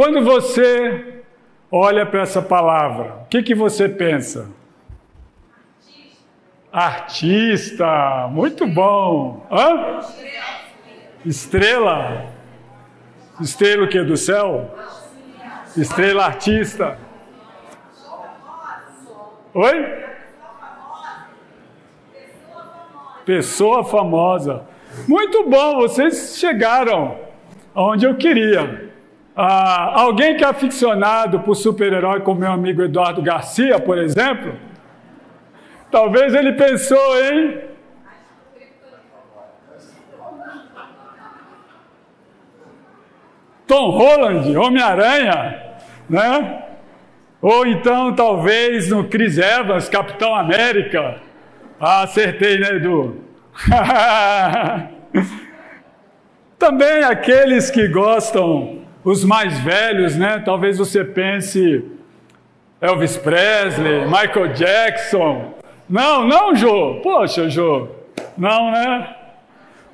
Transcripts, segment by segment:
Quando você olha para essa palavra, o que, que você pensa? Artista, muito bom. Hã? Estrela. Estrela o que do céu? Estrela artista. Oi? Pessoa famosa. Muito bom, vocês chegaram onde eu queria. Ah, alguém que é aficionado por super-herói, como meu amigo Eduardo Garcia, por exemplo, talvez ele pensou em. Tom Holland, Homem-Aranha, né? Ou então, talvez, no Chris Evans, Capitão América. Ah, acertei, né, Edu? Também aqueles que gostam, os mais velhos, né? Talvez você pense Elvis Presley, Michael Jackson. Não, não, Jô. Poxa, Jô. Não, né?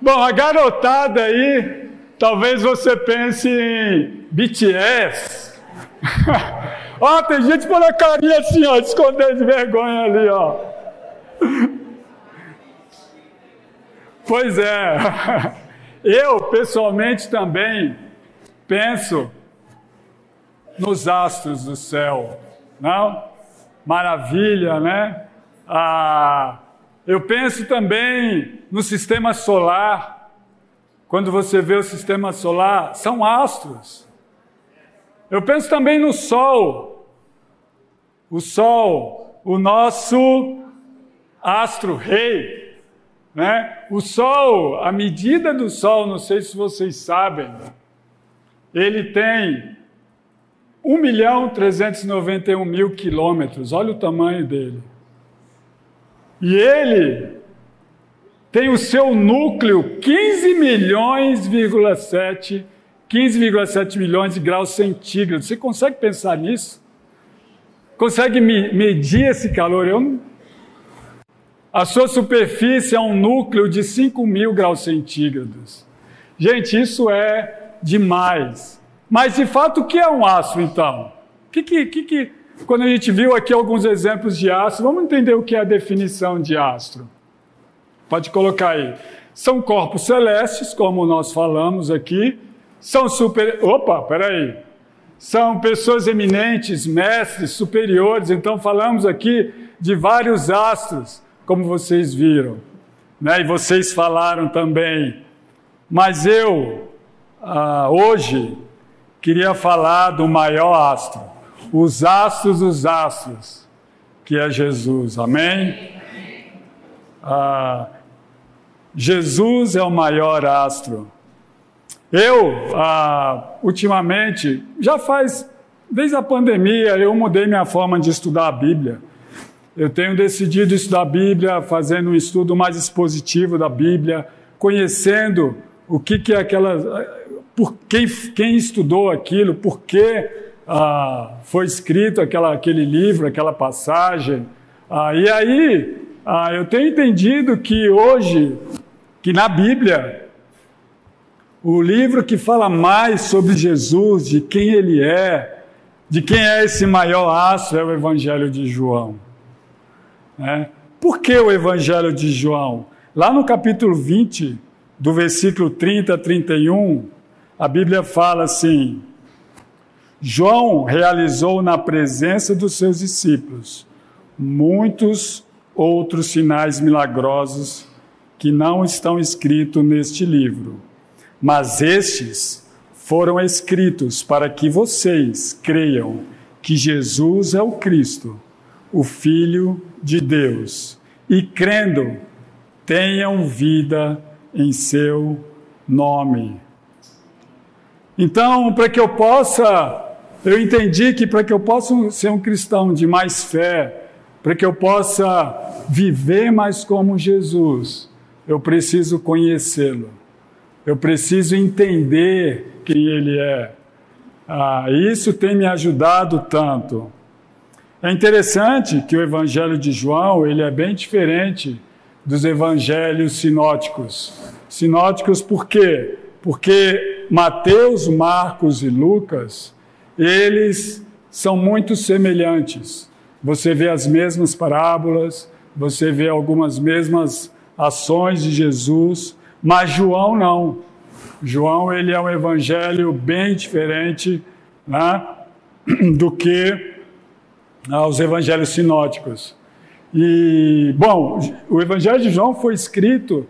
Bom, a garotada aí, talvez você pense em BTS. ó, tem gente por a carinha assim, ó, escondendo de vergonha ali, ó. Pois é. Eu, pessoalmente, também penso nos astros do céu, não? Maravilha, né? Ah, eu penso também no sistema solar. Quando você vê o sistema solar, são astros. Eu penso também no Sol. O Sol, o nosso astro-rei. Né? O Sol, a medida do Sol, não sei se vocês sabem, ele tem 1 milhão 391 mil quilômetros, olha o tamanho dele. E ele tem o seu núcleo 15 milhões, 15,7 milhões de graus centígrados. Você consegue pensar nisso? Consegue medir esse calor? Eu não a sua superfície é um núcleo de 5 mil graus centígrados. Gente, isso é demais. Mas de fato, o que é um aço então? Que, que, que, que, quando a gente viu aqui alguns exemplos de aço, vamos entender o que é a definição de astro. Pode colocar aí. São corpos celestes, como nós falamos aqui. São super. Opa, peraí. São pessoas eminentes, mestres, superiores. Então, falamos aqui de vários astros como vocês viram, né? e vocês falaram também. Mas eu, ah, hoje, queria falar do maior astro, os astros dos astros, que é Jesus, amém? Ah, Jesus é o maior astro. Eu, ah, ultimamente, já faz, desde a pandemia, eu mudei minha forma de estudar a Bíblia. Eu tenho decidido estudar a Bíblia, fazendo um estudo mais expositivo da Bíblia, conhecendo o que, que é aquela. Por quem, quem estudou aquilo, por que ah, foi escrito aquela, aquele livro, aquela passagem. Ah, e aí, ah, eu tenho entendido que hoje, que na Bíblia, o livro que fala mais sobre Jesus, de quem ele é, de quem é esse maior astro, é o Evangelho de João. Né? Por que o Evangelho de João? Lá no capítulo 20, do versículo 30 a 31, a Bíblia fala assim: João realizou na presença dos seus discípulos muitos outros sinais milagrosos que não estão escritos neste livro, mas estes foram escritos para que vocês creiam que Jesus é o Cristo, o Filho de Deus e crendo tenham vida em seu nome. Então, para que eu possa, eu entendi que para que eu possa ser um cristão de mais fé, para que eu possa viver mais como Jesus, eu preciso conhecê-lo. Eu preciso entender quem ele é. Ah, isso tem me ajudado tanto. É interessante que o Evangelho de João ele é bem diferente dos evangelhos sinóticos. Sinóticos por quê? Porque Mateus, Marcos e Lucas eles são muito semelhantes. Você vê as mesmas parábolas, você vê algumas mesmas ações de Jesus, mas João não. João ele é um evangelho bem diferente né, do que ah, os evangelhos sinóticos. E, bom, o evangelho de João foi escrito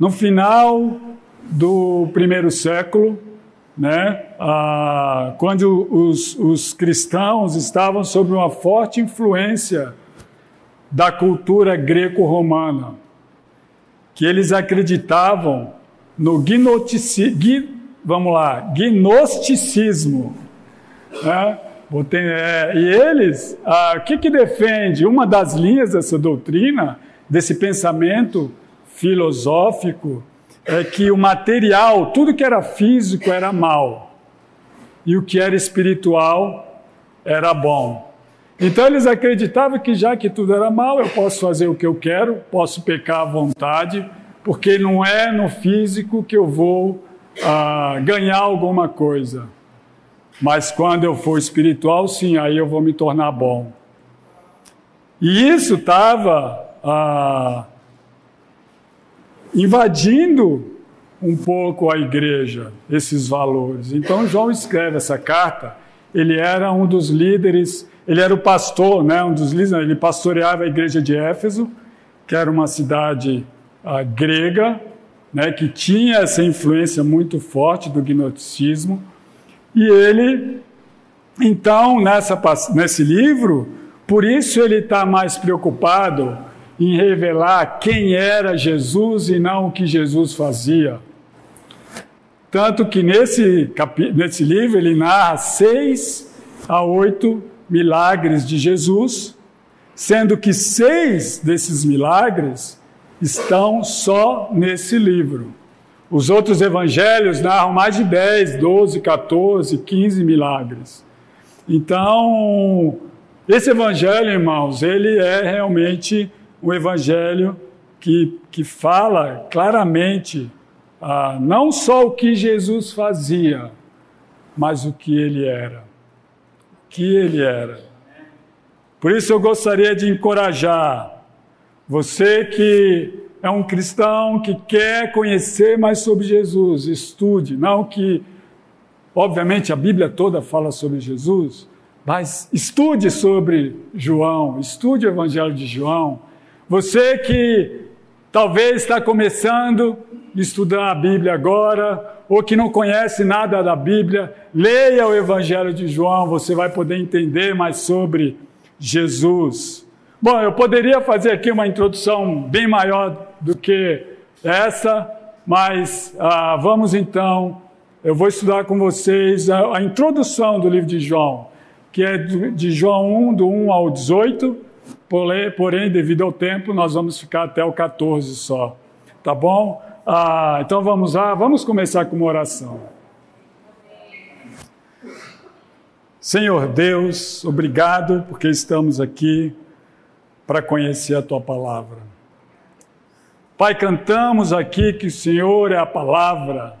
no final do primeiro século, né, ah, quando os, os cristãos estavam sob uma forte influência da cultura greco-romana, que eles acreditavam no gnosticismo, vamos lá, gnosticismo. Né? É, e eles, ah, o que, que defende? Uma das linhas dessa doutrina, desse pensamento filosófico, é que o material, tudo que era físico era mal, e o que era espiritual era bom. Então eles acreditavam que já que tudo era mal, eu posso fazer o que eu quero, posso pecar à vontade, porque não é no físico que eu vou ah, ganhar alguma coisa. Mas quando eu for espiritual, sim, aí eu vou me tornar bom. E isso estava ah, invadindo um pouco a igreja, esses valores. Então, João escreve essa carta. Ele era um dos líderes, ele era o pastor, né, um dos líderes, ele pastoreava a igreja de Éfeso, que era uma cidade ah, grega, né, que tinha essa influência muito forte do gnosticismo. E ele, então, nessa, nesse livro, por isso ele está mais preocupado em revelar quem era Jesus e não o que Jesus fazia. Tanto que nesse, nesse livro ele narra seis a oito milagres de Jesus, sendo que seis desses milagres estão só nesse livro. Os outros evangelhos narram mais de 10, 12, 14, 15 milagres. Então, esse evangelho, irmãos, ele é realmente um evangelho que, que fala claramente ah, não só o que Jesus fazia, mas o que ele era. O que ele era. Por isso eu gostaria de encorajar você que é um cristão que quer conhecer mais sobre Jesus, estude, não que, obviamente, a Bíblia toda fala sobre Jesus, mas estude sobre João, estude o Evangelho de João. Você que talvez está começando a estudar a Bíblia agora, ou que não conhece nada da Bíblia, leia o Evangelho de João, você vai poder entender mais sobre Jesus. Bom, eu poderia fazer aqui uma introdução bem maior do que essa, mas ah, vamos então, eu vou estudar com vocês a, a, introdução do livro de João, que é de João 1, do 1 ao 18, porém, devido ao tempo, nós vamos ficar até o 14 só, tá bom? Ah, então vamos lá, vamos começar com uma oração. Senhor Deus, obrigado porque estamos aqui para conhecer a tua palavra. Pai, cantamos aqui que o Senhor é a palavra,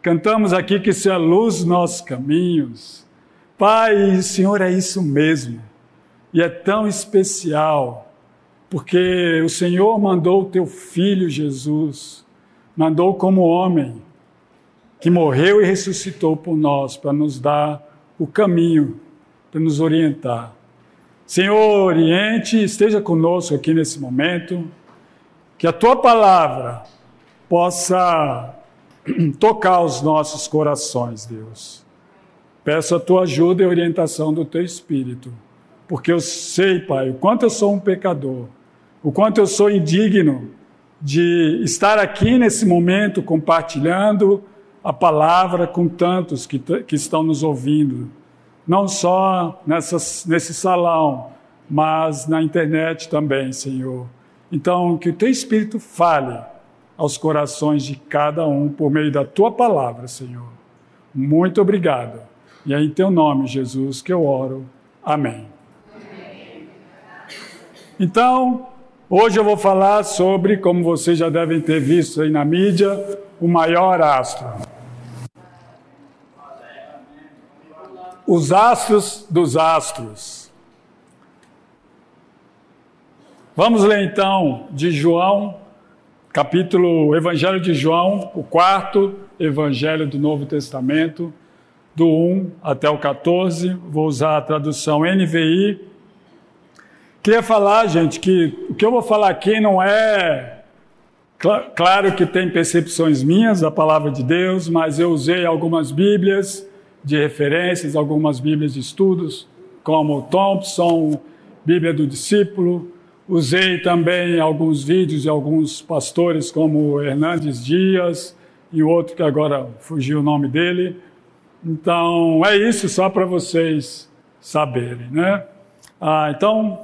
cantamos aqui que isso é a luz dos nossos caminhos. Pai, o Senhor é isso mesmo, e é tão especial, porque o Senhor mandou o teu filho Jesus, mandou como homem, que morreu e ressuscitou por nós, para nos dar o caminho, para nos orientar. Senhor, oriente, esteja conosco aqui nesse momento, que a tua palavra possa tocar os nossos corações, Deus. Peço a tua ajuda e orientação do teu espírito, porque eu sei, Pai, o quanto eu sou um pecador, o quanto eu sou indigno de estar aqui nesse momento compartilhando a palavra com tantos que, que estão nos ouvindo não só nesse salão, mas na internet também, Senhor. Então, que o teu Espírito fale aos corações de cada um por meio da tua palavra, Senhor. Muito obrigado. E é em teu nome, Jesus, que eu oro. Amém. Então, hoje eu vou falar sobre, como vocês já devem ter visto aí na mídia, o maior astro. os astros dos astros. Vamos ler então de João, capítulo Evangelho de João, o quarto Evangelho do Novo Testamento, do 1 até o 14. Vou usar a tradução NVI. Queria falar, gente, que o que eu vou falar aqui não é. Claro que tem percepções minhas da palavra de Deus, mas eu usei algumas Bíblias de referências, algumas Bíblias de estudos, como Thompson, Bíblia do Discípulo. Usei também alguns vídeos de alguns pastores, como Hernandes Dias e outro que agora fugiu o nome dele. Então, é isso só para vocês saberem, né? Ah, então,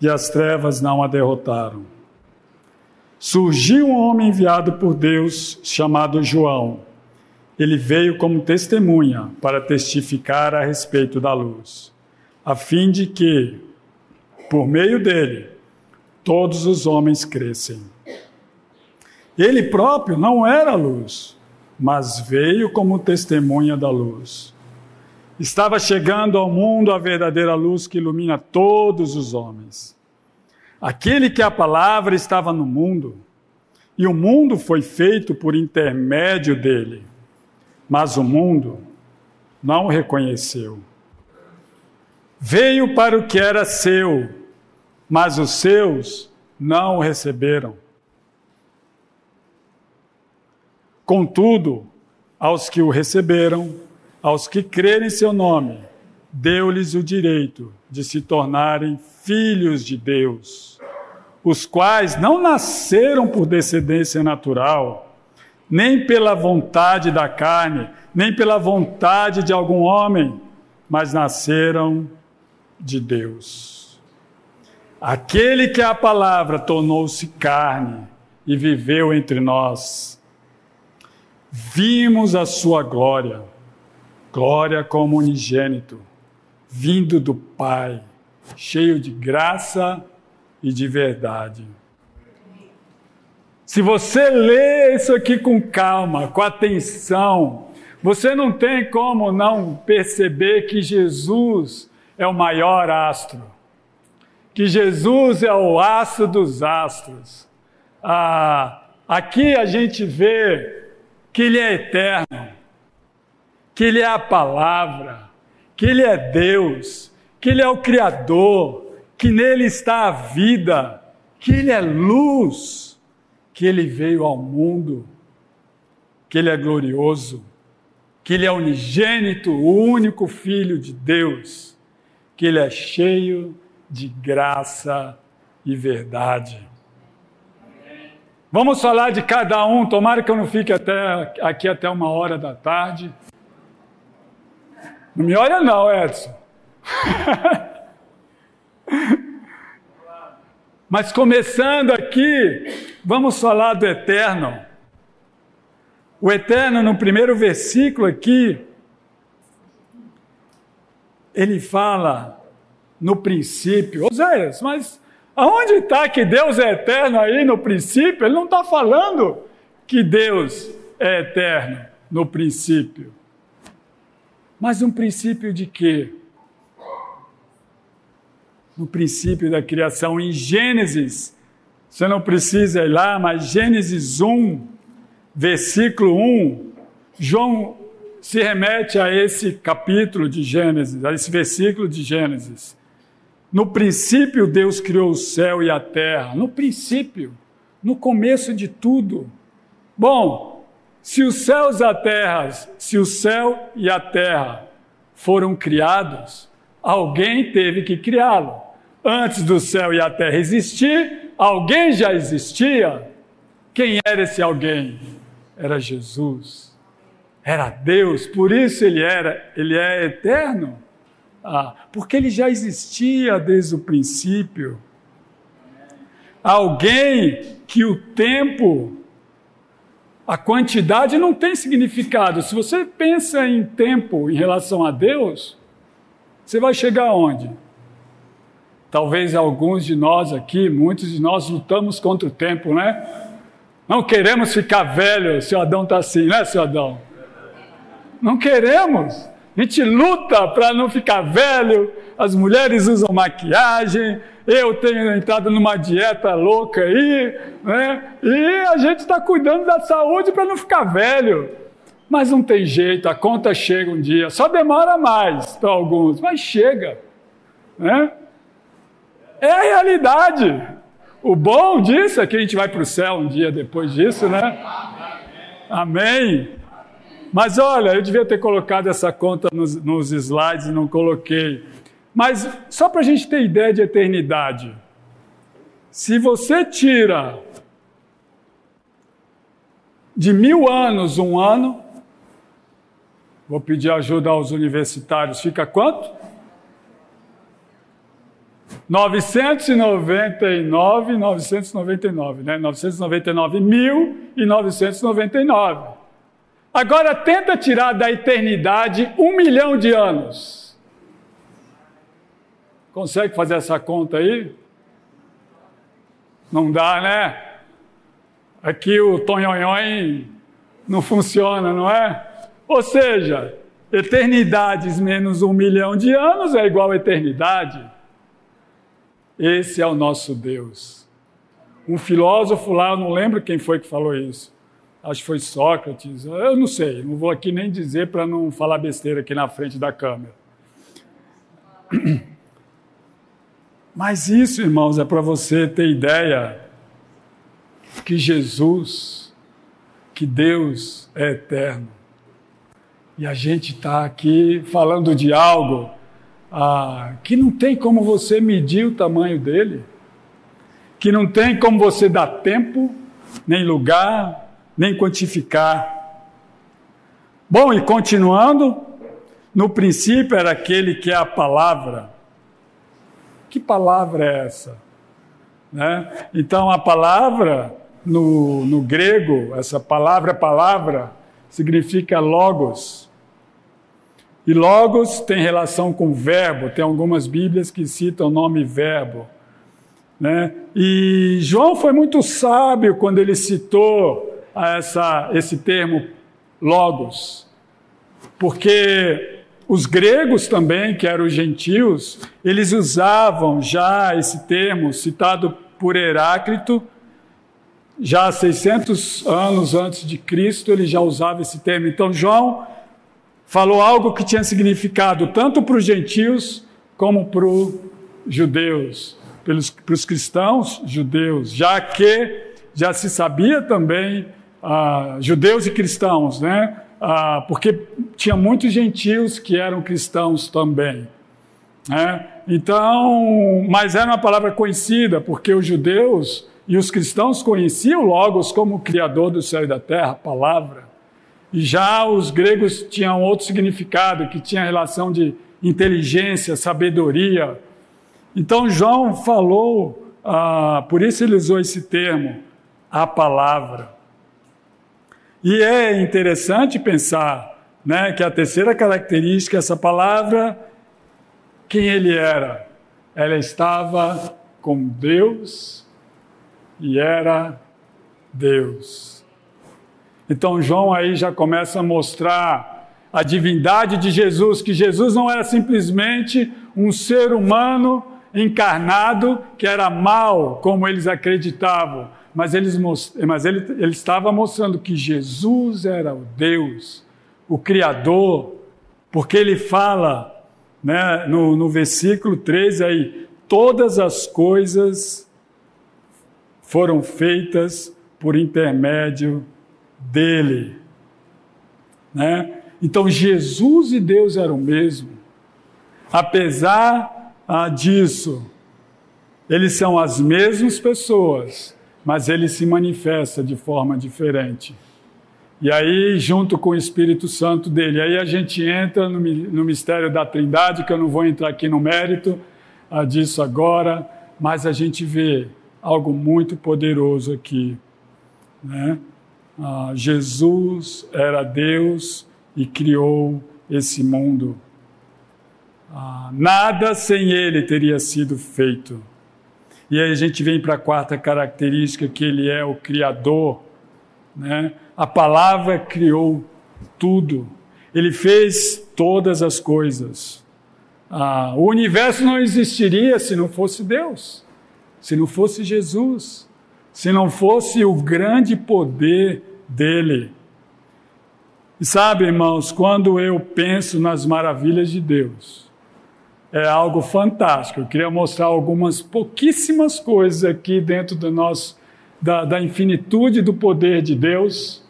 e as trevas não a derrotaram. Surgiu um homem enviado por Deus, chamado João ele veio como testemunha para testificar a respeito da luz, a fim de que, por meio dele, todos os homens crescem. Ele próprio não era luz, mas veio como testemunha da luz. Estava chegando ao mundo a verdadeira luz que ilumina todos os homens. Aquele que a palavra estava no mundo, e o mundo foi feito por intermédio dele mas o mundo não o reconheceu. Veio para o que era seu, mas os seus não o receberam. Contudo, aos que o receberam, aos que crerem em seu nome, deu-lhes o direito de se tornarem filhos de Deus, os quais não nasceram por descendência natural, nem pela vontade da carne, nem pela vontade de algum homem, mas nasceram de Deus. Aquele que a palavra tornou-se carne e viveu entre nós. Vimos a sua glória, glória como unigênito, vindo do Pai, cheio de graça e de verdade. Se você lê isso aqui com calma, com atenção, você não tem como não perceber que Jesus é o maior astro, que Jesus é o astro dos astros. Ah, aqui a gente vê que Ele é eterno, que Ele é a palavra, que Ele é Deus, que Ele é o Criador, que nele está a vida, que Ele é luz que ele veio ao mundo, que ele é glorioso, que ele é unigênito, o único filho de Deus, que ele é cheio de graça e verdade. Vamos falar de cada um, tomara que eu não fique até, aqui até uma hora da tarde. Não me olha não, Edson. Mas começando aqui, vamos falar do eterno. O eterno, no primeiro versículo aqui, ele fala no princípio. Oséias, mas aonde está que Deus é eterno aí no princípio? Ele não está falando que Deus é eterno no princípio. Mas um princípio de quê? no princípio da criação, em Gênesis. Você não precisa ir lá, mas Gênesis 1, versículo 1, João se remete a esse capítulo de Gênesis, a esse versículo de Gênesis. No princípio, Deus criou o céu e a terra. No princípio, no começo de tudo. Bom, se os céus e a terra, se o céu e a terra foram criados, alguém teve que criá-lo antes do céu e a terra existir, alguém já existia. Quem era esse alguém? Era Jesus. era Deus, por isso ele era, ele é eterno. Ah, porque ele já existia desde o princípio. Alguém que o tempo, a quantidade não tem significado. Se você pensa em tempo em relação a Deus, você vai chegar aonde? Talvez alguns de nós aqui, muitos de nós lutamos contra o tempo, né? Não queremos ficar velho, seu Adão está assim, né, seu Adão? Não queremos. A gente luta para não ficar velho, as mulheres usam maquiagem, eu tenho entrado numa dieta louca aí, né? E a gente está cuidando da saúde para não ficar velho. Mas não tem jeito, a conta chega um dia, só demora mais para alguns, mas chega, né? É a realidade. O bom disso é que a gente vai para o céu um dia depois disso, né? Amém. Mas olha, eu devia ter colocado essa conta nos, nos slides e não coloquei. Mas só para a gente ter ideia de eternidade. Se você tira de mil anos um ano, vou pedir ajuda aos universitários, fica quanto? 999, 999, né? 999 mil e 999. Agora tenta tirar da eternidade um milhão de anos. Consegue fazer essa conta aí? Não dá, né? Aqui o tonhonhon não funciona, não é? Ou seja, eternidades menos um milhão de anos é igual a eternidade. Esse é o nosso Deus. Um filósofo lá, eu não lembro quem foi que falou isso acho que foi Sócrates, eu não sei, não vou aqui nem dizer para não falar besteira aqui na frente da câmera. Mas isso, irmãos, é para você ter ideia que Jesus, que Deus é eterno. E a gente está aqui falando de algo ah, que não tem como você medir o tamanho dele, que não tem como você dar tempo, nem lugar, nem quantificar. Bom, e continuando, no princípio era aquele que é a palavra. Que palavra é essa? Né? Então, a palavra, no, no grego, essa palavra, palavra, significa logos. E logos tem relação com verbo, tem algumas Bíblias que citam o nome verbo. Né? E João foi muito sábio quando ele citou essa, esse termo logos, porque os gregos também, que eram os gentios, eles usavam já esse termo citado por Heráclito, já 600 anos antes de Cristo, ele já usava esse termo. Então, João falou algo que tinha significado tanto para os gentios como para os judeus, pelos, para os cristãos judeus, já que já se sabia também ah, judeus e cristãos, né? Ah, porque tinha muitos gentios que eram cristãos também. Né? Então, mas era uma palavra conhecida, porque os judeus e os cristãos conheciam Logos como Criador do céu e da terra, a palavra. E já os gregos tinham outro significado, que tinha relação de inteligência, sabedoria. Então, João falou, ah, por isso ele usou esse termo, a palavra. E é interessante pensar né, que a terceira característica, essa palavra, quem ele era? Ela estava com Deus e era Deus. Então João aí já começa a mostrar a divindade de Jesus, que Jesus não era simplesmente um ser humano encarnado que era mal, como eles acreditavam, mas, eles, mas ele, ele estava mostrando que Jesus era o Deus, o Criador, porque ele fala né, no, no versículo 13 aí: todas as coisas foram feitas por intermédio dele. Né? Então Jesus e Deus eram o mesmo. Apesar ah, disso, eles são as mesmas pessoas, mas ele se manifesta de forma diferente. E aí, junto com o Espírito Santo dele, aí a gente entra no, no mistério da Trindade, que eu não vou entrar aqui no mérito ah, disso agora, mas a gente vê algo muito poderoso aqui. Né? Ah, Jesus era Deus e criou esse mundo. Ah, nada sem ele teria sido feito. E aí a gente vem para a quarta característica, que ele é o Criador. Né? A palavra criou tudo. Ele fez todas as coisas. Ah, o universo não existiria se não fosse Deus, se não fosse Jesus, se não fosse o grande poder dele. E sabe, irmãos, quando eu penso nas maravilhas de Deus, é algo fantástico. Eu queria mostrar algumas pouquíssimas coisas aqui dentro do nosso, da, da infinitude do poder de Deus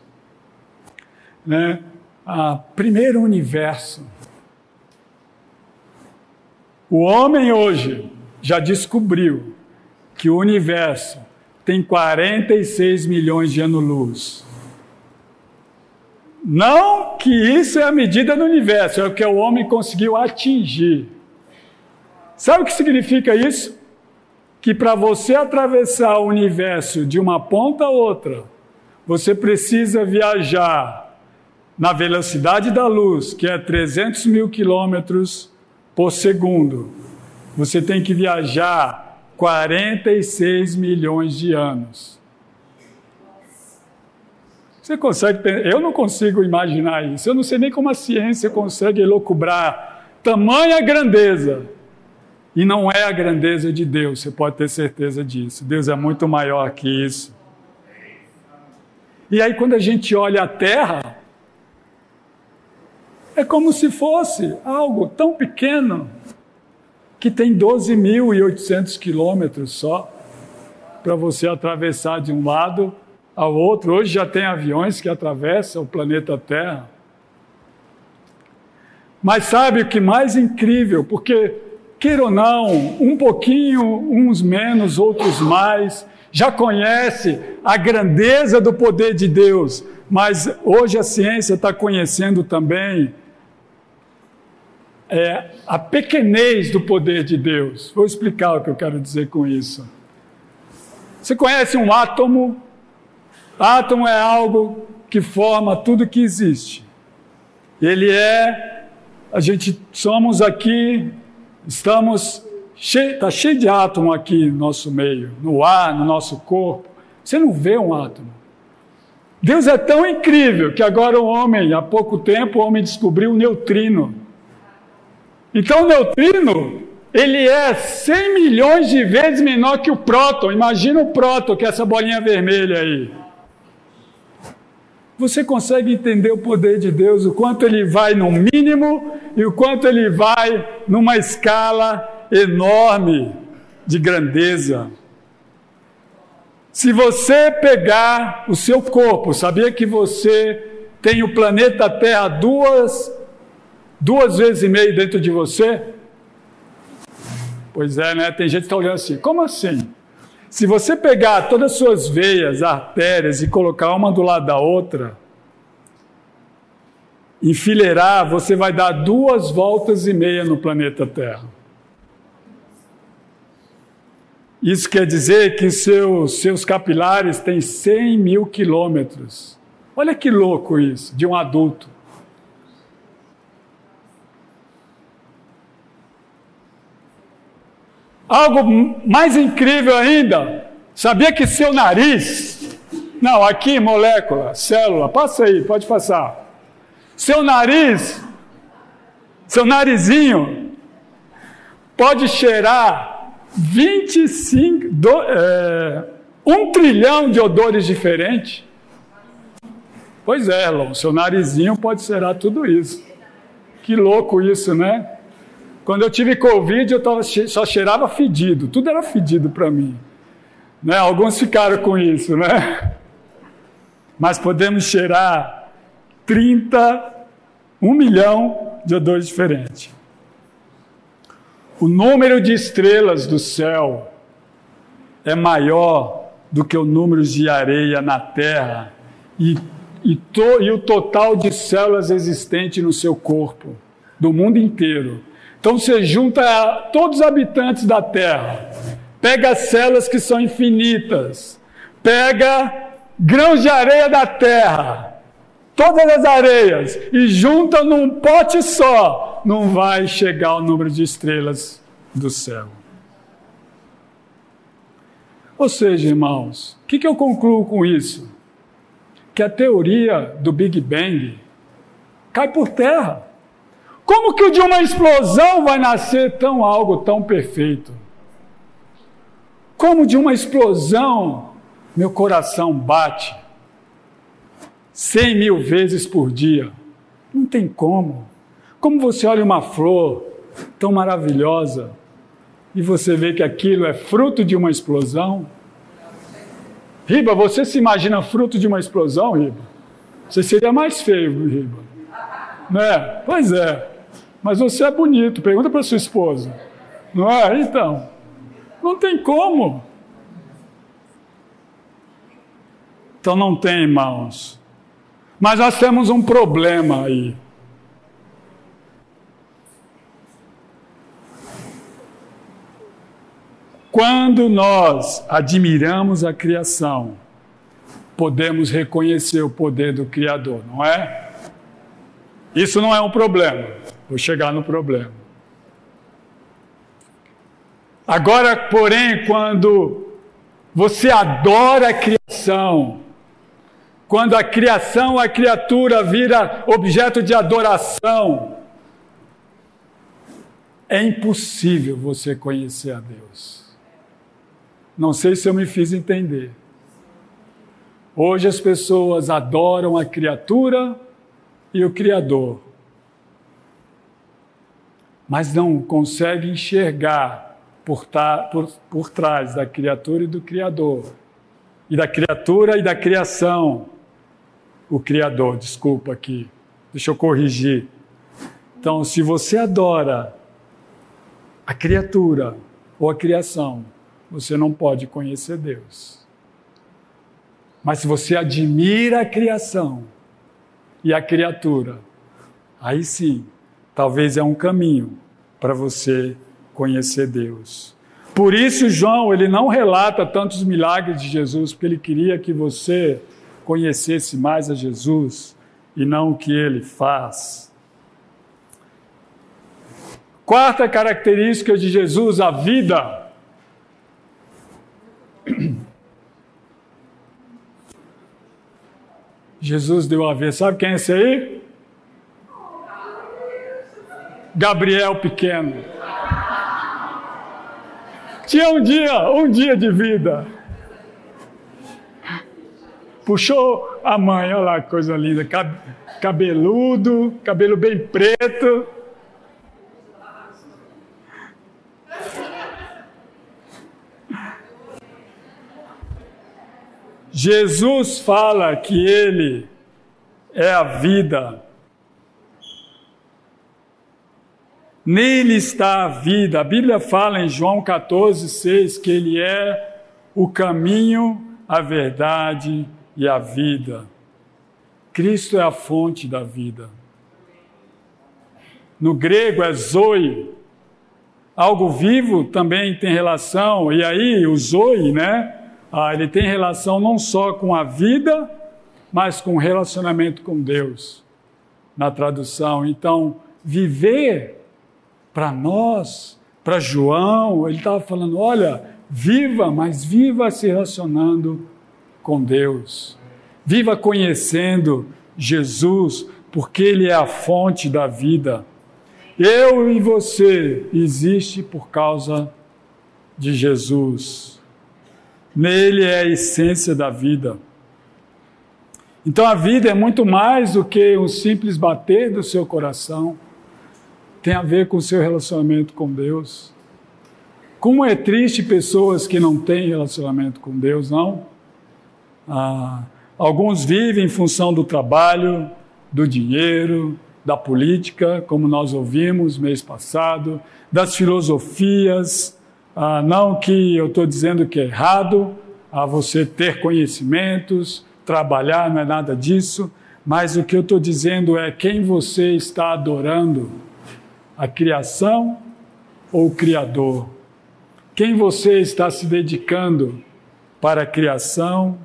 né? Ah, primeiro universo. O homem hoje já descobriu que o universo tem 46 milhões de anos-luz. Não que isso é a medida do universo, é o que o homem conseguiu atingir. Sabe o que significa isso? Que para você atravessar o universo de uma ponta a outra, você precisa viajar na velocidade da luz, que é 300 mil quilômetros por segundo, você tem que viajar 46 milhões de anos. Você consegue. Eu não consigo imaginar isso. Eu não sei nem como a ciência consegue elocubrar tamanha grandeza. E não é a grandeza de Deus, você pode ter certeza disso. Deus é muito maior que isso. E aí, quando a gente olha a Terra, é como se fosse algo tão pequeno que tem 12.800 quilômetros só para você atravessar de um lado ao outro. Hoje já tem aviões que atravessam o planeta Terra. Mas sabe o que mais incrível? Porque, queira ou não, um pouquinho, uns menos, outros mais, já conhece a grandeza do poder de Deus, mas hoje a ciência está conhecendo também é a pequenez do poder de Deus. Vou explicar o que eu quero dizer com isso. Você conhece um átomo? Átomo é algo que forma tudo que existe. Ele é, a gente somos aqui, estamos cheio, está cheio de átomo aqui no nosso meio, no ar, no nosso corpo. Você não vê um átomo. Deus é tão incrível que agora o homem, há pouco tempo, o homem descobriu o neutrino. Então o neutrino, ele é 100 milhões de vezes menor que o próton. Imagina o próton, que é essa bolinha vermelha aí. Você consegue entender o poder de Deus, o quanto ele vai no mínimo e o quanto ele vai numa escala enorme de grandeza. Se você pegar o seu corpo, sabia que você tem o planeta Terra duas duas vezes e meia dentro de você? Pois é, né? Tem gente que está olhando assim, como assim? Se você pegar todas as suas veias, artérias e colocar uma do lado da outra, enfileirar, você vai dar duas voltas e meia no planeta Terra. Isso quer dizer que seus, seus capilares têm 100 mil quilômetros. Olha que louco isso, de um adulto. Algo mais incrível ainda, sabia que seu nariz, não, aqui molécula, célula, passa aí, pode passar. Seu nariz, seu narizinho, pode cheirar 25, do, é, um trilhão de odores diferentes. Pois é, Elon, seu narizinho pode cheirar tudo isso. Que louco isso, né? Quando eu tive Covid, eu tava, só cheirava fedido, tudo era fedido para mim. Né? Alguns ficaram com isso, né? Mas podemos cheirar 30, 1 milhão de odores diferentes. O número de estrelas do céu é maior do que o número de areia na terra e e, to, e o total de células existentes no seu corpo, do mundo inteiro. Então você junta todos os habitantes da Terra, pega as células que são infinitas, pega grãos de areia da Terra, todas as areias, e junta num pote só, não vai chegar ao número de estrelas do céu. Ou seja, irmãos, o que, que eu concluo com isso? Que a teoria do Big Bang cai por terra. Como que de uma explosão vai nascer tão algo tão perfeito? Como de uma explosão meu coração bate cem mil vezes por dia? Não tem como. Como você olha uma flor tão maravilhosa e você vê que aquilo é fruto de uma explosão? Riba, você se imagina fruto de uma explosão, Riba? Você seria mais feio, Riba. Né? Pois é. Mas você é bonito, pergunta para sua esposa. Não é? Então, não tem como. Então não tem, irmãos. Mas nós temos um problema aí. Quando nós admiramos a criação, podemos reconhecer o poder do Criador, não é? Isso não é um problema. Vou chegar no problema. Agora, porém, quando você adora a criação, quando a criação, a criatura vira objeto de adoração, é impossível você conhecer a Deus. Não sei se eu me fiz entender. Hoje as pessoas adoram a criatura e o Criador mas não consegue enxergar por, por, por trás da criatura e do Criador, e da criatura e da criação, o Criador, desculpa aqui, deixa eu corrigir. Então, se você adora a criatura ou a criação, você não pode conhecer Deus. Mas se você admira a criação e a criatura, aí sim talvez é um caminho para você conhecer Deus. Por isso João, ele não relata tantos milagres de Jesus, porque ele queria que você conhecesse mais a Jesus e não o que ele faz. Quarta característica de Jesus, a vida. Jesus deu a ver. Sabe quem é esse aí? Gabriel pequeno. Tinha um dia, um dia de vida. Puxou a mãe, olha lá que coisa linda, cabeludo, cabelo bem preto. Jesus fala que Ele é a vida. Nele está a vida. A Bíblia fala em João 14, 6 que Ele é o caminho, a verdade e a vida. Cristo é a fonte da vida. No grego é zoe. Algo vivo também tem relação, e aí o zoe, né? Ah, ele tem relação não só com a vida, mas com o relacionamento com Deus, na tradução. Então, viver para nós, para João, ele estava falando: olha, viva, mas viva se relacionando com Deus. Viva conhecendo Jesus, porque Ele é a fonte da vida. Eu e você existe por causa de Jesus. Nele é a essência da vida. Então a vida é muito mais do que um simples bater do seu coração tem a ver com o seu relacionamento com Deus. Como é triste pessoas que não têm relacionamento com Deus, não? Ah, alguns vivem em função do trabalho, do dinheiro, da política, como nós ouvimos mês passado, das filosofias. Ah, não que eu estou dizendo que é errado a você ter conhecimentos, trabalhar, não é nada disso, mas o que eu estou dizendo é quem você está adorando, a criação ou o Criador? Quem você está se dedicando para a criação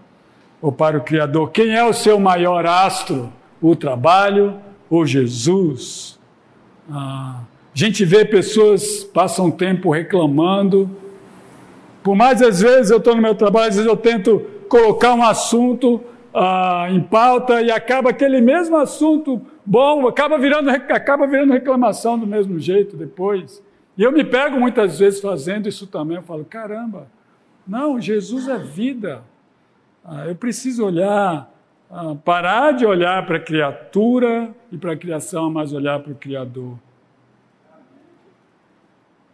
ou para o Criador? Quem é o seu maior astro? O trabalho ou Jesus? Ah, a gente vê pessoas passam tempo reclamando. Por mais às vezes eu estou no meu trabalho, às vezes eu tento colocar um assunto ah, em pauta e acaba aquele mesmo assunto bom, acaba virando, acaba virando reclamação do mesmo jeito depois. E eu me pego muitas vezes fazendo isso também. Eu falo, caramba, não, Jesus é vida. Ah, eu preciso olhar, ah, parar de olhar para a criatura e para a criação, mas olhar para o Criador.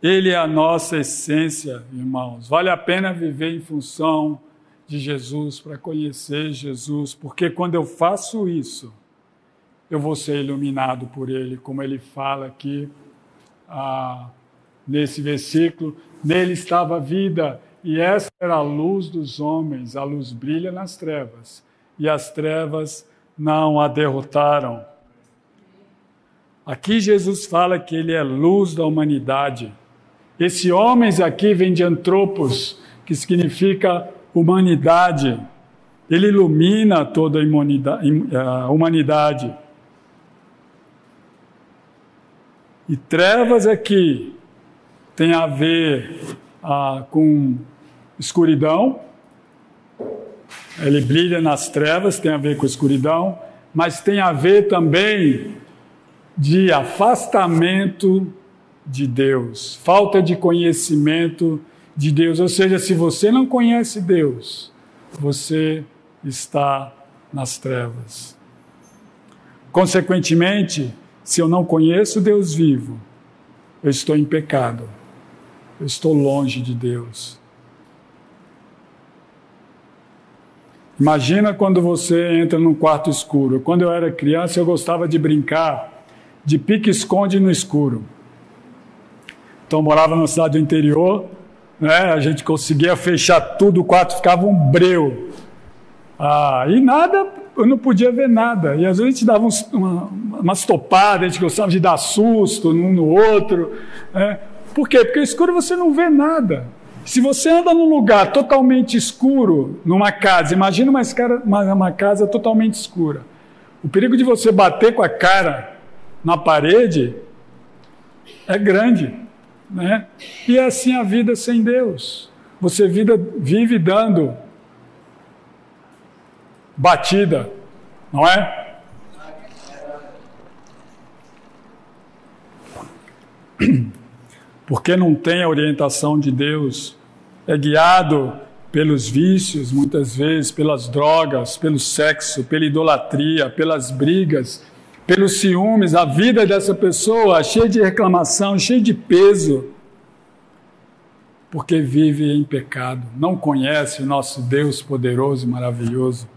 Ele é a nossa essência, irmãos. Vale a pena viver em função de Jesus, para conhecer Jesus, porque quando eu faço isso, eu vou ser iluminado por Ele, como ele fala aqui ah, nesse versículo. Nele estava a vida, e essa era a luz dos homens. A luz brilha nas trevas, e as trevas não a derrotaram. Aqui Jesus fala que ele é luz da humanidade. Esse homens aqui vem de antropos, que significa humanidade. Ele ilumina toda a humanidade. E trevas aqui tem a ver ah, com escuridão. Ele brilha nas trevas, tem a ver com escuridão, mas tem a ver também de afastamento de Deus, falta de conhecimento de Deus. Ou seja, se você não conhece Deus, você está nas trevas. Consequentemente, se eu não conheço Deus vivo, eu estou em pecado, eu estou longe de Deus. Imagina quando você entra num quarto escuro. Quando eu era criança, eu gostava de brincar de pique-esconde no escuro. Então, morava numa cidade do interior, né? a gente conseguia fechar tudo, o quarto ficava um breu. Ah, e nada, eu não podia ver nada. E às vezes a gente dava uns, uma, umas topadas, a gente gostava de dar susto um no outro. Né? Por quê? Porque escuro você não vê nada. Se você anda num lugar totalmente escuro, numa casa, imagina uma, uma, uma casa totalmente escura. O perigo de você bater com a cara na parede é grande. Né? E é assim a vida sem Deus. Você vida, vive dando batida, não é? Porque não tem a orientação de Deus, é guiado pelos vícios, muitas vezes, pelas drogas, pelo sexo, pela idolatria, pelas brigas, pelos ciúmes, a vida dessa pessoa cheia de reclamação, cheia de peso, porque vive em pecado, não conhece o nosso Deus poderoso e maravilhoso.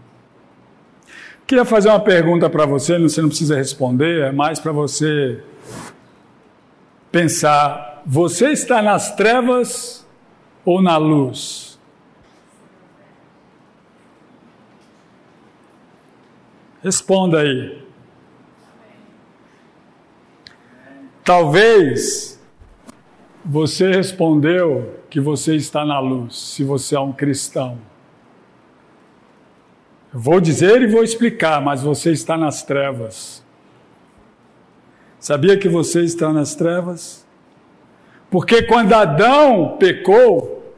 Queria fazer uma pergunta para você, você não precisa responder, é mais para você pensar: você está nas trevas ou na luz? Responda aí. Talvez você respondeu que você está na luz, se você é um cristão. Eu vou dizer e vou explicar, mas você está nas trevas. Sabia que você está nas trevas? Porque quando Adão pecou,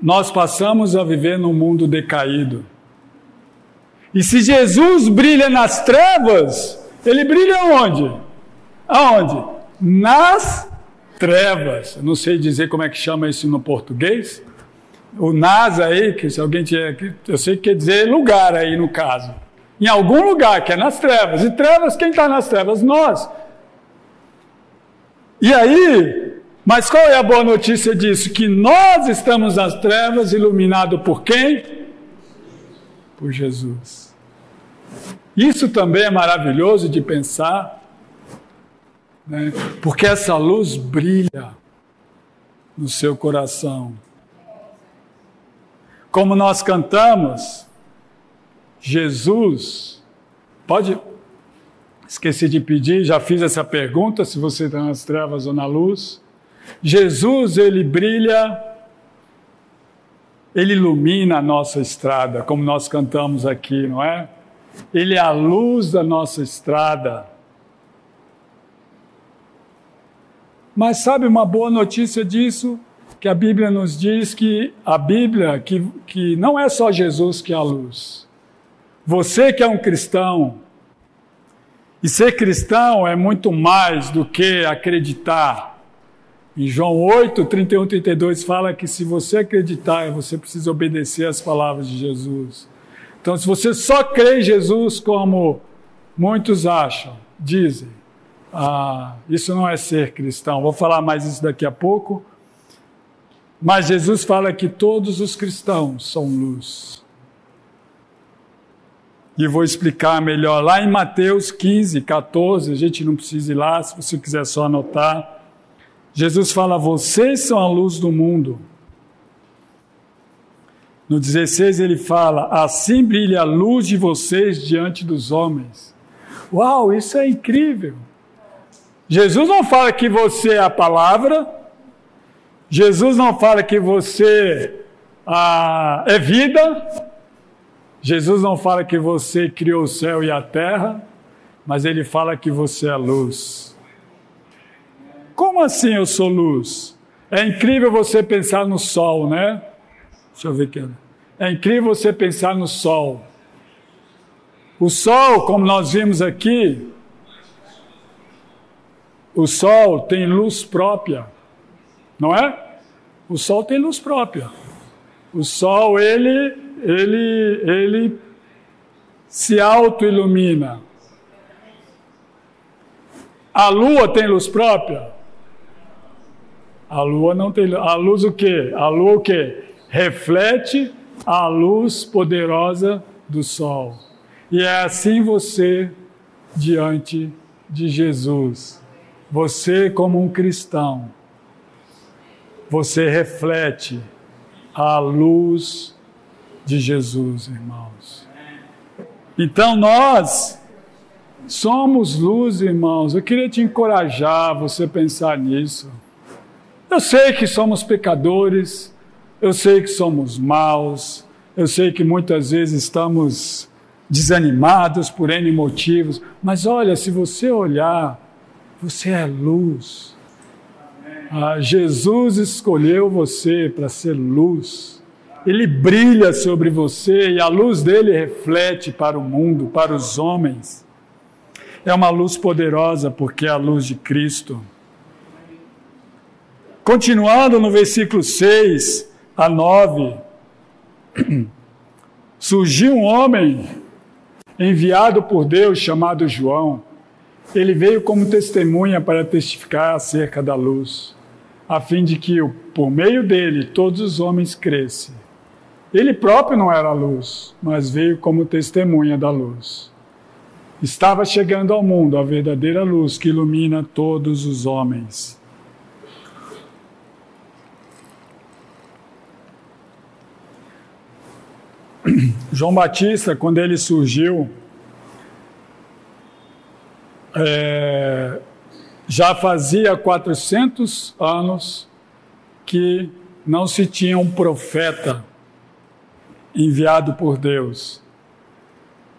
nós passamos a viver num mundo decaído. E se Jesus brilha nas trevas, ele brilha onde? Aonde? Nas trevas. Não sei dizer como é que chama isso no português. O nas aí, que se alguém tiver, eu sei que quer dizer lugar aí no caso. Em algum lugar, que é nas trevas. E trevas, quem está nas trevas? Nós. E aí, mas qual é a boa notícia disso? Que nós estamos nas trevas, iluminado por quem? Por Jesus. Isso também é maravilhoso de pensar, né? porque essa luz brilha no seu coração. Como nós cantamos, Jesus, pode. Esqueci de pedir, já fiz essa pergunta, se você está nas trevas ou na luz. Jesus, ele brilha, ele ilumina a nossa estrada, como nós cantamos aqui, não é? Ele é a luz da nossa estrada. Mas sabe uma boa notícia disso? Que a Bíblia nos diz que a Bíblia, que, que não é só Jesus que é a luz. Você que é um cristão, e ser cristão é muito mais do que acreditar. Em João 8, 31, 32 fala que se você acreditar, você precisa obedecer às palavras de Jesus. Então, se você só crê em Jesus como muitos acham, dizem, ah, isso não é ser cristão. Vou falar mais isso daqui a pouco. Mas Jesus fala que todos os cristãos são luz. E vou explicar melhor lá em Mateus 15, 14. A gente não precisa ir lá, se você quiser só anotar. Jesus fala: Vocês são a luz do mundo. No 16 ele fala: Assim brilha a luz de vocês diante dos homens. Uau, isso é incrível! Jesus não fala que você é a palavra, Jesus não fala que você ah, é vida, Jesus não fala que você criou o céu e a terra, mas ele fala que você é luz. Como assim eu sou luz? É incrível você pensar no sol, né? Deixa eu ver aqui. É incrível você pensar no sol. O sol, como nós vimos aqui, o sol tem luz própria, não é? O sol tem luz própria. O sol, ele, ele, ele se auto-ilumina. A lua tem luz própria? A lua não tem A luz o quê? A lua o quê? Reflete a luz poderosa do sol. E é assim você diante de Jesus. Você como um cristão, você reflete a luz de Jesus, irmãos. Então nós somos luz, irmãos. Eu queria te encorajar você pensar nisso. Eu sei que somos pecadores, eu sei que somos maus, eu sei que muitas vezes estamos desanimados por N motivos, mas olha, se você olhar, você é luz. Ah, Jesus escolheu você para ser luz. Ele brilha sobre você e a luz dele reflete para o mundo, para os homens. É uma luz poderosa porque é a luz de Cristo. Continuando no versículo 6 a 9, surgiu um homem enviado por Deus chamado João. Ele veio como testemunha para testificar acerca da luz, a fim de que, por meio dele, todos os homens crescem. Ele próprio não era a luz, mas veio como testemunha da luz. Estava chegando ao mundo a verdadeira luz que ilumina todos os homens. João Batista, quando ele surgiu, é, já fazia 400 anos que não se tinha um profeta enviado por Deus.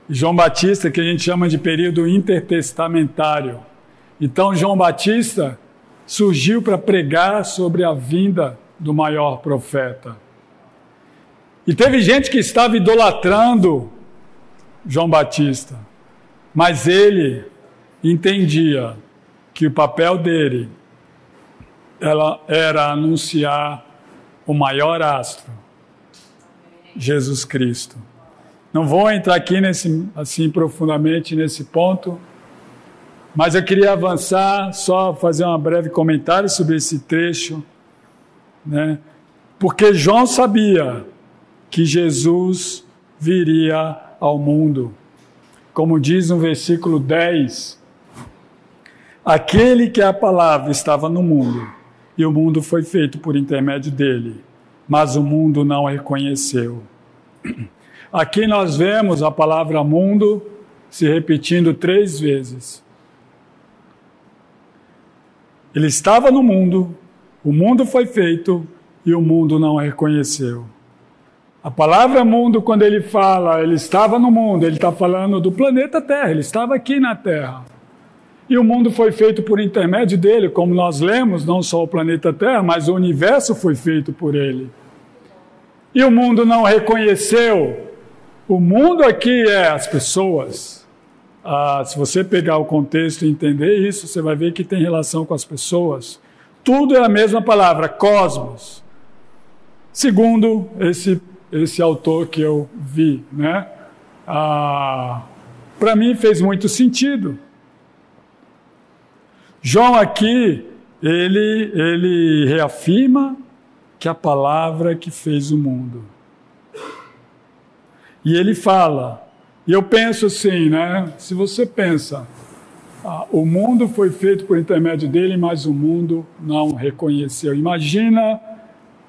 João Batista, que a gente chama de período intertestamentário. Então, João Batista surgiu para pregar sobre a vinda do maior profeta. E teve gente que estava idolatrando João Batista, mas ele entendia que o papel dele era anunciar o maior astro, Jesus Cristo. Não vou entrar aqui nesse, assim profundamente nesse ponto, mas eu queria avançar, só fazer um breve comentário sobre esse trecho, né? Porque João sabia que Jesus viria ao mundo. Como diz no versículo 10, aquele que é a palavra estava no mundo, e o mundo foi feito por intermédio dele, mas o mundo não reconheceu. Aqui nós vemos a palavra mundo se repetindo três vezes. Ele estava no mundo, o mundo foi feito e o mundo não reconheceu. A palavra mundo, quando ele fala, ele estava no mundo, ele está falando do planeta Terra, ele estava aqui na Terra. E o mundo foi feito por intermédio dele, como nós lemos, não só o planeta Terra, mas o universo foi feito por ele. E o mundo não reconheceu. O mundo aqui é as pessoas. Ah, se você pegar o contexto e entender isso, você vai ver que tem relação com as pessoas. Tudo é a mesma palavra, cosmos. Segundo esse, esse autor que eu vi, né? Ah, Para mim fez muito sentido. João aqui, ele, ele reafirma que a palavra que fez o mundo. E ele fala, e eu penso assim, né? Se você pensa, ah, o mundo foi feito por intermédio dele, mas o mundo não reconheceu. Imagina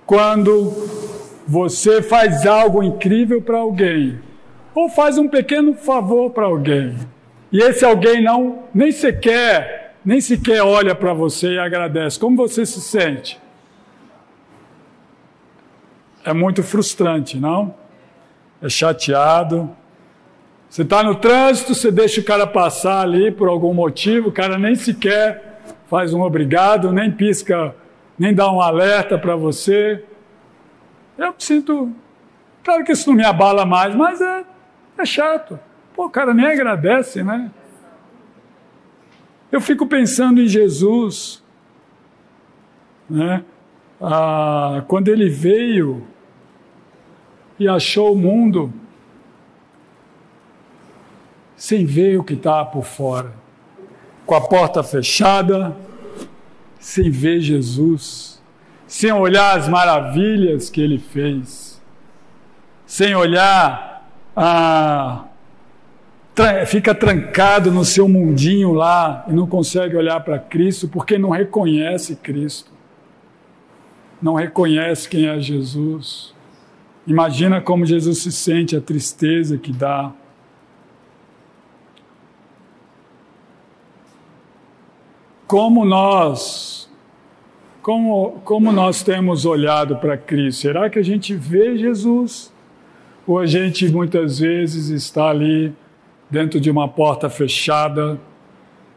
quando você faz algo incrível para alguém, ou faz um pequeno favor para alguém, e esse alguém não nem sequer, nem sequer olha para você e agradece. Como você se sente? é muito frustrante, não? É chateado. Você está no trânsito, você deixa o cara passar ali por algum motivo, o cara nem sequer faz um obrigado, nem pisca, nem dá um alerta para você. Eu me sinto. Claro que isso não me abala mais, mas é, é chato. Pô, o cara nem agradece, né? Eu fico pensando em Jesus, né? Ah, quando ele veio e achou o mundo sem ver o que está por fora, com a porta fechada, sem ver Jesus, sem olhar as maravilhas que ele fez, sem olhar a. Fica trancado no seu mundinho lá e não consegue olhar para Cristo porque não reconhece Cristo, não reconhece quem é Jesus. Imagina como Jesus se sente, a tristeza que dá. Como nós, como, como nós temos olhado para Cristo? Será que a gente vê Jesus? Ou a gente muitas vezes está ali dentro de uma porta fechada,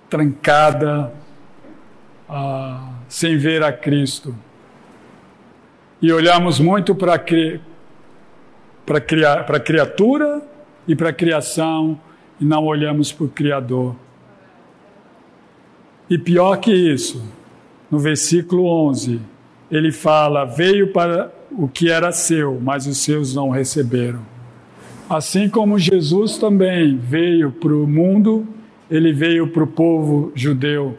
trancada, ah, sem ver a Cristo? E olhamos muito para para a criatura e para a criação e não olhamos para o Criador. E pior que isso, no versículo 11, ele fala: Veio para o que era seu, mas os seus não receberam. Assim como Jesus também veio para o mundo, ele veio para o povo judeu,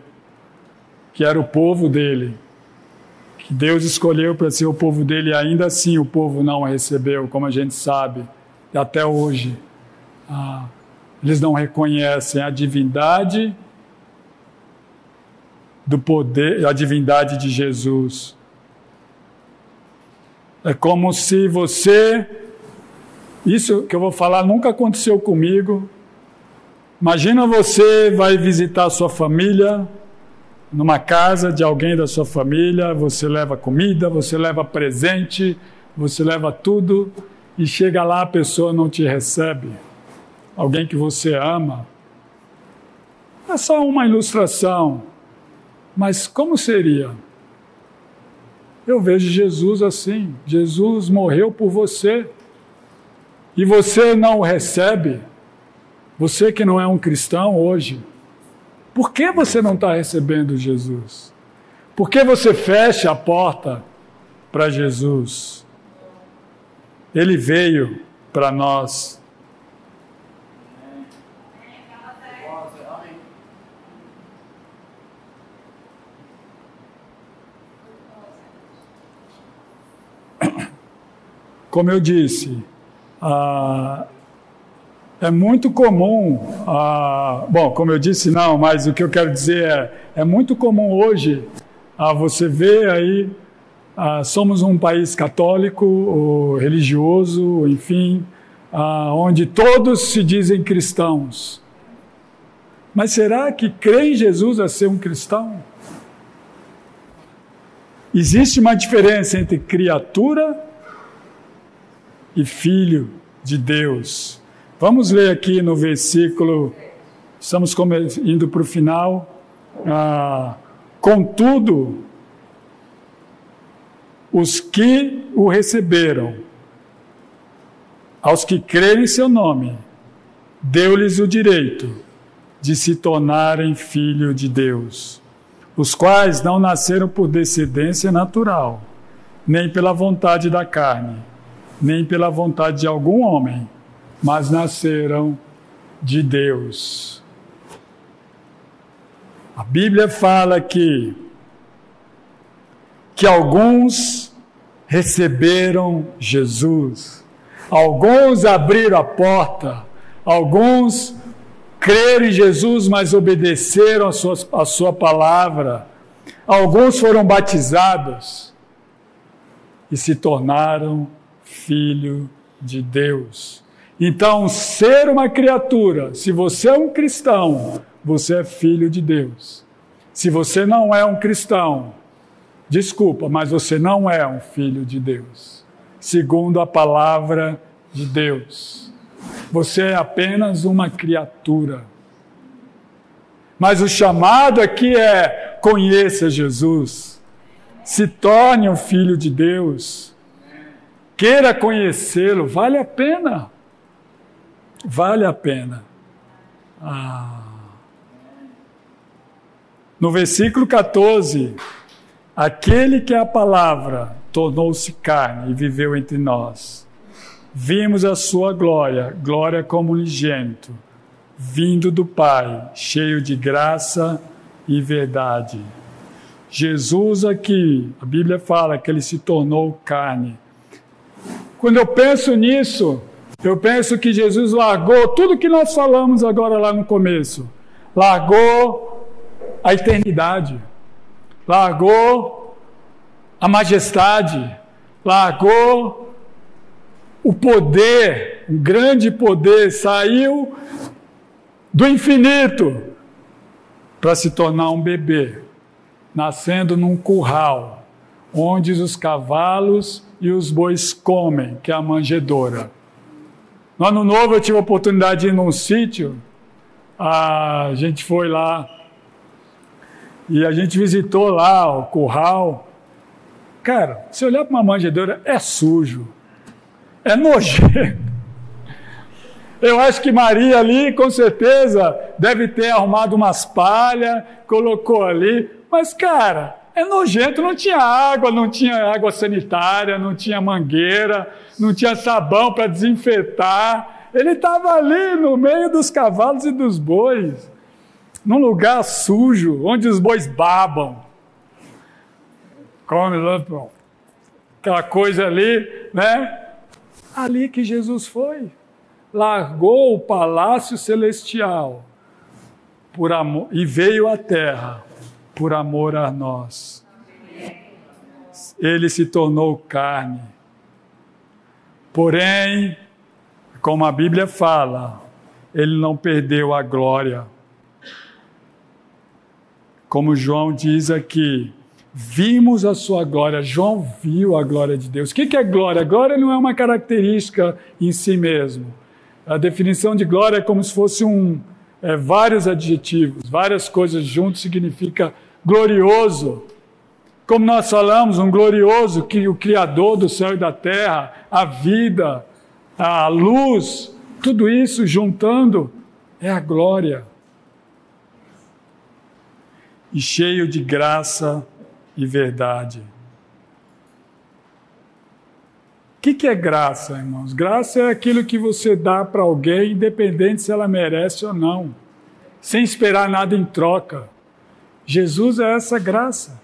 que era o povo dele que Deus escolheu para ser o povo dele, e ainda assim o povo não recebeu, como a gente sabe, até hoje. Ah, eles não reconhecem a divindade do poder, a divindade de Jesus. É como se você. Isso que eu vou falar nunca aconteceu comigo. Imagina você vai visitar sua família, numa casa de alguém da sua família, você leva comida, você leva presente, você leva tudo e chega lá a pessoa não te recebe. Alguém que você ama. É só uma ilustração. Mas como seria? Eu vejo Jesus assim. Jesus morreu por você. E você não o recebe. Você que não é um cristão hoje. Por que você não está recebendo Jesus? Por que você fecha a porta para Jesus? Ele veio para nós. Como eu disse, a, é muito comum, ah, bom, como eu disse, não, mas o que eu quero dizer é, é muito comum hoje ah, você ver aí ah, somos um país católico, religioso, enfim, ah, onde todos se dizem cristãos. Mas será que crer em Jesus é ser um cristão? Existe uma diferença entre criatura e filho de Deus. Vamos ler aqui no versículo, estamos indo para o final. Ah, Contudo, os que o receberam, aos que crerem em seu nome, deu-lhes o direito de se tornarem filho de Deus, os quais não nasceram por descendência natural, nem pela vontade da carne, nem pela vontade de algum homem, mas nasceram de Deus. A Bíblia fala que que alguns receberam Jesus, alguns abriram a porta, alguns creram em Jesus, mas obedeceram a sua, a sua palavra, alguns foram batizados e se tornaram filho de Deus. Então, ser uma criatura, se você é um cristão, você é filho de Deus. Se você não é um cristão, desculpa, mas você não é um filho de Deus, segundo a palavra de Deus. Você é apenas uma criatura. Mas o chamado aqui é: conheça Jesus, se torne um filho de Deus, queira conhecê-lo, vale a pena. Vale a pena. Ah. No versículo 14, aquele que é a palavra tornou-se carne e viveu entre nós. Vimos a sua glória, glória como unigênito, vindo do Pai, cheio de graça e verdade. Jesus aqui, a Bíblia fala que ele se tornou carne. Quando eu penso nisso, eu penso que Jesus largou tudo que nós falamos agora lá no começo. Largou a eternidade, largou a majestade, largou o poder, um grande poder, saiu do infinito para se tornar um bebê, nascendo num curral, onde os cavalos e os bois comem, que é a manjedoura. No ano novo eu tive a oportunidade de ir num sítio, a gente foi lá e a gente visitou lá o curral. Cara, se olhar para uma manjedoura, é sujo, é nojento. Eu acho que Maria ali, com certeza, deve ter arrumado umas palhas, colocou ali. Mas, cara, é nojento. Não tinha água, não tinha água sanitária, não tinha mangueira, não tinha sabão para desinfetar. Ele estava ali no meio dos cavalos e dos bois num lugar sujo, onde os bois babam. Come aquela coisa ali, né? Ali que Jesus foi. Largou o palácio celestial por amor, e veio à terra por amor a nós. Ele se tornou carne. Porém, como a Bíblia fala, ele não perdeu a glória como João diz aqui, vimos a sua glória. João viu a glória de Deus. O que é glória? Glória não é uma característica em si mesmo. A definição de glória é como se fosse um, é, vários adjetivos, várias coisas juntos significa glorioso. Como nós falamos, um glorioso que o Criador do céu e da terra, a vida, a luz, tudo isso juntando é a glória e cheio de graça e verdade. O que, que é graça, irmãos? Graça é aquilo que você dá para alguém, independente se ela merece ou não, sem esperar nada em troca. Jesus é essa graça.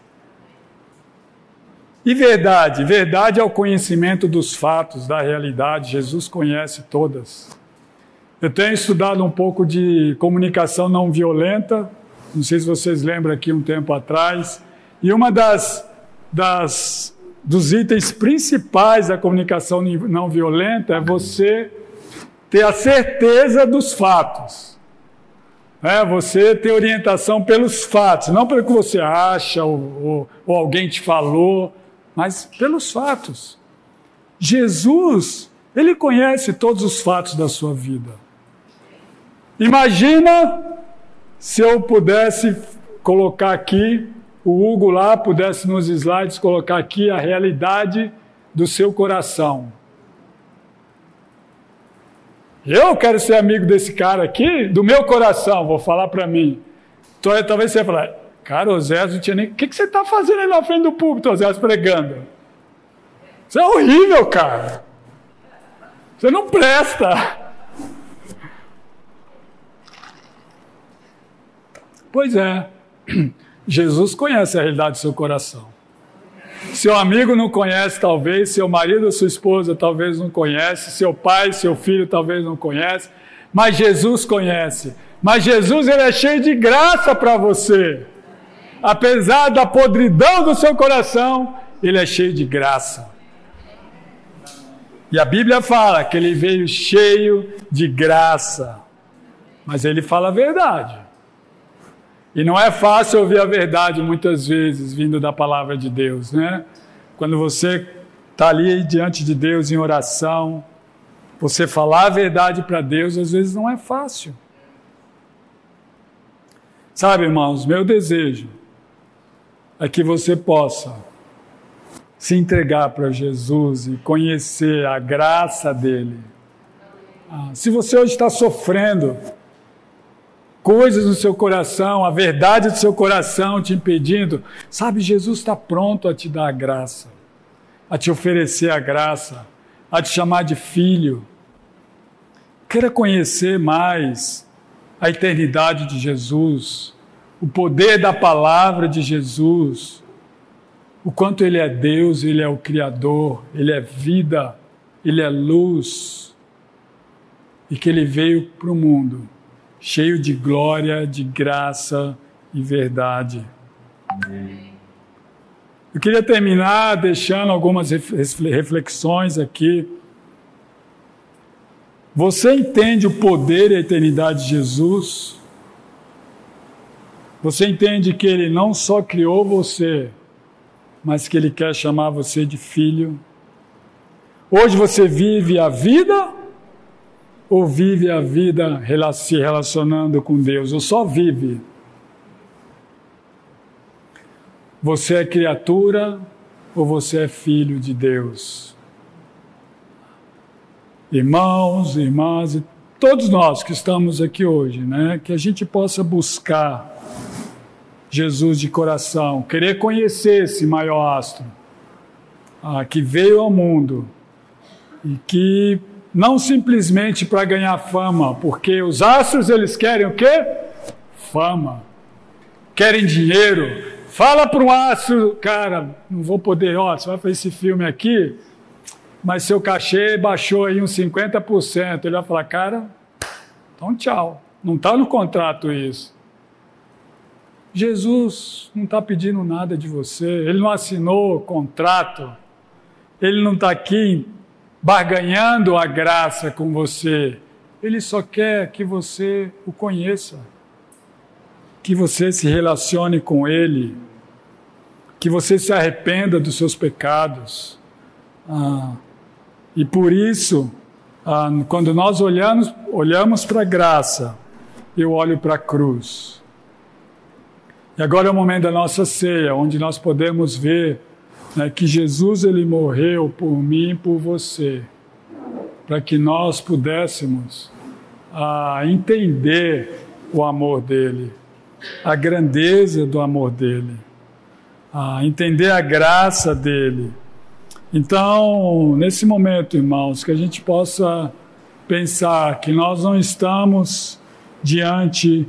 E verdade? Verdade é o conhecimento dos fatos, da realidade. Jesus conhece todas. Eu tenho estudado um pouco de comunicação não violenta, não sei se vocês lembram aqui um tempo atrás. E uma das, das dos itens principais da comunicação não violenta é você ter a certeza dos fatos. É você ter orientação pelos fatos, não pelo que você acha ou, ou, ou alguém te falou, mas pelos fatos. Jesus, ele conhece todos os fatos da sua vida. Imagina se eu pudesse colocar aqui, o Hugo lá pudesse nos slides colocar aqui a realidade do seu coração. Eu quero ser amigo desse cara aqui, do meu coração, vou falar para mim. Então, talvez você vai falar, cara, Oséias não tinha nem. O que, que você está fazendo aí na frente do púlpito, Oséias, pregando? Isso é horrível, cara. Você não presta. Pois é, Jesus conhece a realidade do seu coração. Seu amigo não conhece, talvez, seu marido ou sua esposa talvez não conhece, seu pai, seu filho talvez não conhece, mas Jesus conhece. Mas Jesus ele é cheio de graça para você. Apesar da podridão do seu coração, ele é cheio de graça. E a Bíblia fala que ele veio cheio de graça. Mas ele fala a verdade. E não é fácil ouvir a verdade muitas vezes vindo da palavra de Deus, né? Quando você está ali diante de Deus em oração, você falar a verdade para Deus às vezes não é fácil. Sabe, irmãos, meu desejo é que você possa se entregar para Jesus e conhecer a graça dele. Ah, se você hoje está sofrendo, coisas no seu coração, a verdade do seu coração te impedindo, sabe, Jesus está pronto a te dar a graça, a te oferecer a graça, a te chamar de filho. Queira conhecer mais a eternidade de Jesus, o poder da palavra de Jesus, o quanto Ele é Deus, Ele é o Criador, Ele é vida, Ele é luz, e que Ele veio para o mundo cheio de glória, de graça e verdade. Eu queria terminar deixando algumas reflexões aqui. Você entende o poder e a eternidade de Jesus? Você entende que Ele não só criou você, mas que Ele quer chamar você de filho? Hoje você vive a vida ou vive a vida se relacionando com Deus, ou só vive. Você é criatura ou você é filho de Deus? Irmãos, irmãs, todos nós que estamos aqui hoje, né, que a gente possa buscar Jesus de coração, querer conhecer esse maior astro ah, que veio ao mundo e que não simplesmente para ganhar fama, porque os astros eles querem o quê? Fama. Querem dinheiro. Fala para um astro, cara, não vou poder, ó, você vai fazer esse filme aqui, mas seu cachê baixou aí uns 50%. Ele vai falar, cara, então tchau. Não está no contrato isso. Jesus não está pedindo nada de você, ele não assinou contrato, ele não está aqui barganhando a graça com você. Ele só quer que você o conheça, que você se relacione com Ele, que você se arrependa dos seus pecados. Ah, e por isso, ah, quando nós olhamos, olhamos para a graça, eu olho para a cruz. E agora é o momento da nossa ceia, onde nós podemos ver né, que Jesus ele morreu por mim e por você, para que nós pudéssemos ah, entender o amor dele, a grandeza do amor dele, ah, entender a graça dele. Então, nesse momento, irmãos, que a gente possa pensar que nós não estamos diante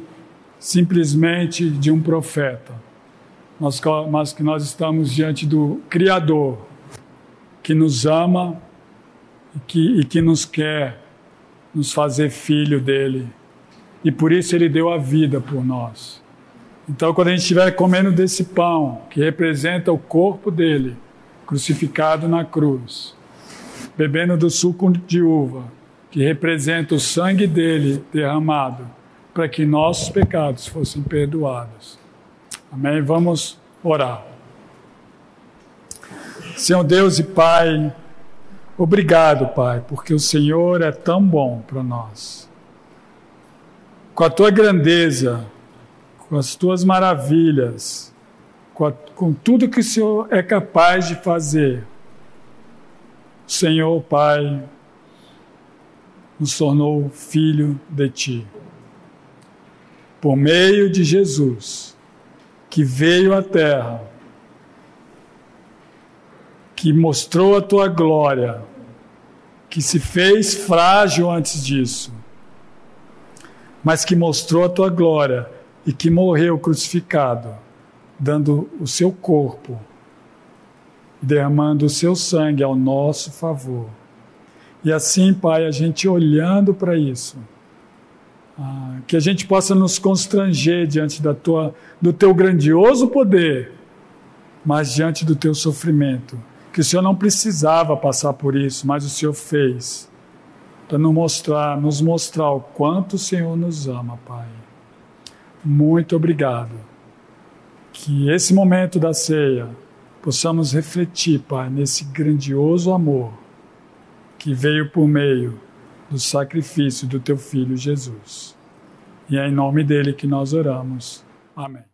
simplesmente de um profeta mas que nós estamos diante do Criador, que nos ama e que, e que nos quer nos fazer filho dele. E por isso ele deu a vida por nós. Então, quando a gente estiver comendo desse pão, que representa o corpo dele, crucificado na cruz, bebendo do suco de uva, que representa o sangue dele derramado, para que nossos pecados fossem perdoados. Amém? Vamos orar. Senhor Deus e Pai, obrigado, Pai, porque o Senhor é tão bom para nós. Com a tua grandeza, com as tuas maravilhas, com, a, com tudo que o Senhor é capaz de fazer, Senhor, Pai, nos tornou filho de Ti. Por meio de Jesus, que veio à terra que mostrou a tua glória, que se fez frágil antes disso, mas que mostrou a tua glória e que morreu crucificado, dando o seu corpo, derramando o seu sangue ao nosso favor. E assim, Pai, a gente olhando para isso, ah, que a gente possa nos constranger diante da tua, do teu grandioso poder, mas diante do teu sofrimento que o Senhor não precisava passar por isso, mas o Senhor fez para nos mostrar, nos mostrar o quanto o Senhor nos ama, Pai. Muito obrigado. Que esse momento da ceia possamos refletir, Pai, nesse grandioso amor que veio por meio do sacrifício do teu filho Jesus. E é em nome dele que nós oramos. Amém.